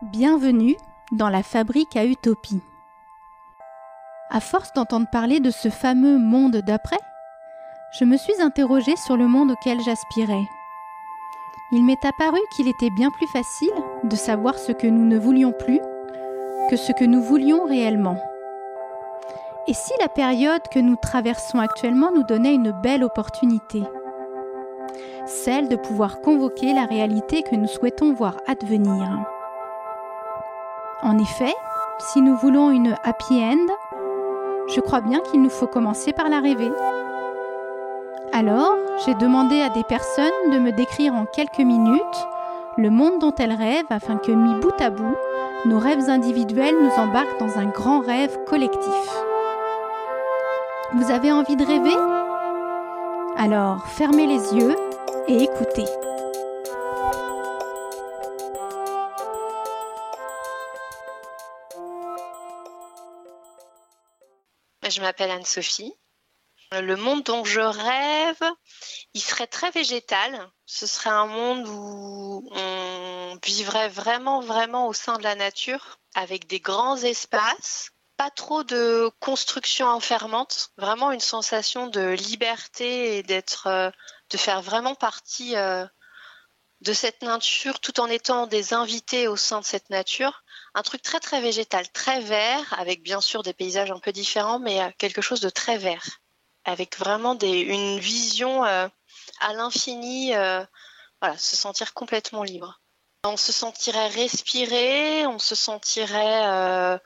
Bienvenue dans la fabrique à utopie. À force d'entendre parler de ce fameux monde d'après, je me suis interrogée sur le monde auquel j'aspirais. Il m'est apparu qu'il était bien plus facile de savoir ce que nous ne voulions plus que ce que nous voulions réellement. Et si la période que nous traversons actuellement nous donnait une belle opportunité? Celle de pouvoir convoquer la réalité que nous souhaitons voir advenir. En effet, si nous voulons une happy end, je crois bien qu'il nous faut commencer par la rêver. Alors, j'ai demandé à des personnes de me décrire en quelques minutes le monde dont elles rêvent afin que, mis bout à bout, nos rêves individuels nous embarquent dans un grand rêve collectif. Vous avez envie de rêver? Alors, fermez les yeux et écoutez. Je m'appelle Anne-Sophie. Le monde dont je rêve, il serait très végétal. Ce serait un monde où on vivrait vraiment, vraiment au sein de la nature, avec des grands espaces, pas trop de construction enfermante, vraiment une sensation de liberté et d'être, euh, de faire vraiment partie euh, de cette nature tout en étant des invités au sein de cette nature. Un truc très très végétal, très vert, avec bien sûr des paysages un peu différents, mais euh, quelque chose de très vert, avec vraiment une vision euh, à l'infini, euh, voilà, se sentir complètement libre. On se sentirait respirer, on se sentirait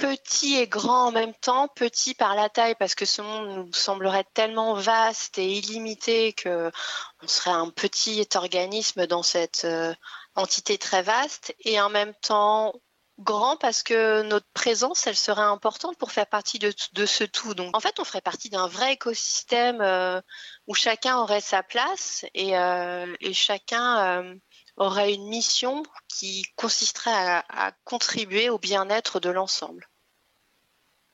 petit et grand en même temps, petit par la taille parce que ce monde nous semblerait tellement vaste et illimité que on serait un petit organisme dans cette euh, entité très vaste et en même temps grand parce que notre présence, elle serait importante pour faire partie de, ce tout. Donc, en fait, on ferait partie d'un vrai écosystème euh, où chacun aurait sa place et, euh, et chacun aurait une mission qui consisterait à contribuer au bien-être de l'ensemble.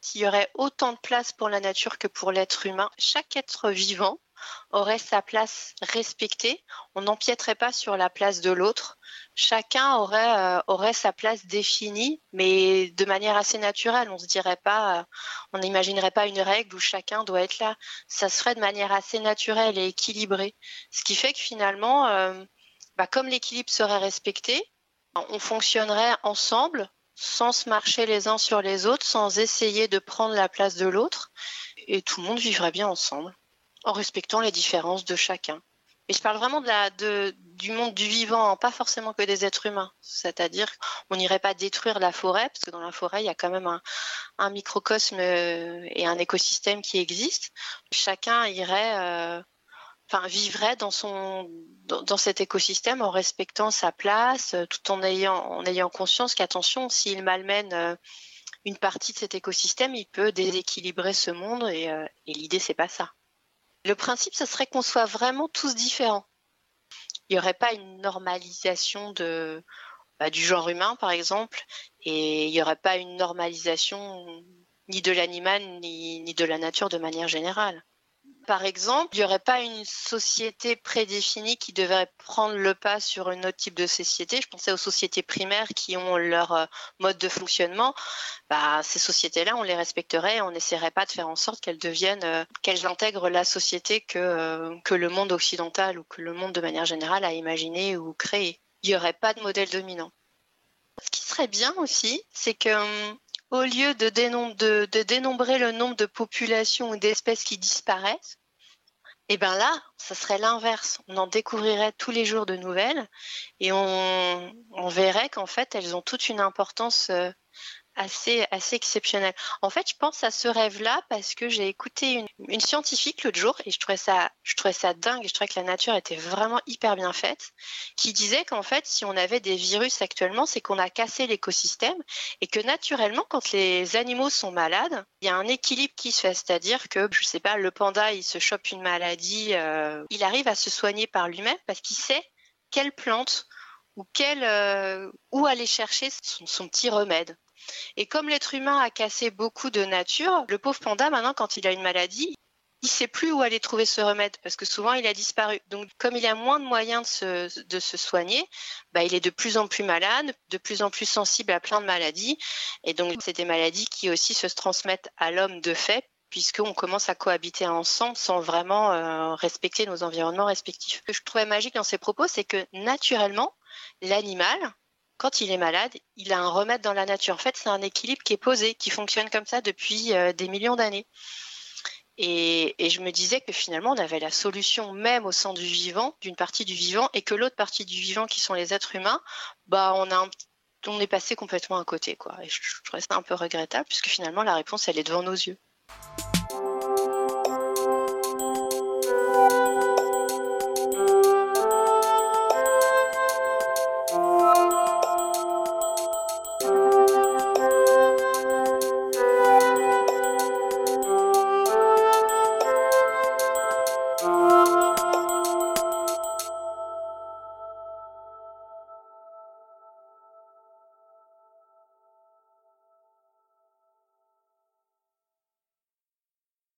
S'il y aurait autant de place pour la nature que pour l'être humain, chaque être vivant aurait sa place respectée. On n'empiéterait pas sur la place de l'autre. Chacun aurait, euh, aurait sa place définie, mais de manière assez naturelle. On se dirait pas, euh, on n'imaginerait pas une règle où chacun doit être là. Ça se ferait de manière assez naturelle et équilibrée. Ce qui fait que finalement, euh, bah, comme l'équilibre serait respecté, on fonctionnerait ensemble sans se marcher les uns sur les autres, sans essayer de prendre la place de l'autre, et tout le monde vivrait bien ensemble, en respectant les différences de chacun. Et je parle vraiment du monde du vivant, pas forcément que des êtres humains. C'est-à-dire qu'on n'irait pas détruire la forêt, parce que dans la forêt, il y a quand même un, microcosme et un écosystème qui existent. Chacun irait euh, enfin vivrait dans son dans, cet écosystème en respectant sa place, euh, tout en ayant en ayant conscience qu'attention, s'il malmène euh, une partie de cet écosystème, il peut déséquilibrer ce monde et, euh, et l'idée c'est pas ça. Le principe, ce serait qu'on soit vraiment tous différents. Il n'y aurait pas une normalisation de bah, du genre humain, par exemple, et il n'y aurait pas une normalisation ni de l'animal ni, ni de la nature de manière générale par exemple, il n'y aurait pas une société prédéfinie qui devrait prendre le pas sur un autre type de société? Je pensais aux sociétés primaires qui ont leur euh, mode de fonctionnement. Bah, ces sociétés-là, on les respecterait et on n'essaierait pas de faire en sorte qu'elles deviennent, euh, qu'elles intègrent la société que, euh, que le monde occidental ou que le monde de manière générale a imaginé ou créé. Il n'y aurait pas de modèle dominant. Ce qui serait bien aussi, c'est que hum, au lieu de, dénombrer le nombre de populations ou d'espèces qui disparaissent, eh bien là, ça serait l'inverse. On en découvrirait tous les jours de nouvelles et on, on verrait qu'en fait, elles ont toute une importance euh, assez, exceptionnel. En fait, je pense à ce rêve-là parce que j'ai écouté une, scientifique l'autre jour et je trouvais ça, je trouvais ça dingue. Je trouvais que la nature était vraiment hyper bien faite, qui disait qu'en fait, si on avait des virus actuellement, c'est qu'on a cassé l'écosystème et que naturellement, quand les animaux sont malades, il y a un équilibre qui se fait, c'est-à-dire que, je sais pas, le panda, il se chope une maladie, euh, il arrive à se soigner par lui-même parce qu'il sait quelle plante ou quelle, euh, où aller chercher son petit remède. Et comme l'être humain a cassé beaucoup de nature, le pauvre panda, maintenant, quand il a une maladie, il sait plus où aller trouver ce remède parce que souvent il a disparu. Donc comme il a moins de moyens de se, soigner, bah, il est de plus en plus malade, de plus en plus sensible à plein de maladies. Et donc c'est des maladies qui aussi se transmettent à l'homme de fait puisqu'on commence à cohabiter ensemble sans vraiment euh, respecter nos environnements respectifs. Ce que je trouvais magique dans ces propos, c'est que naturellement, l'animal, quand il est malade, il a un remède dans la nature. En fait, c'est un équilibre qui est posé, qui fonctionne comme ça depuis euh, des millions d'années. Et, je me disais que finalement, on avait la solution même au sein du vivant, d'une partie du vivant, et que l'autre partie du vivant, qui sont les êtres humains, bah, on, a on est passé complètement à côté. Quoi. Et je, je trouvais ça un peu regrettable, puisque finalement, la réponse, elle est devant nos yeux.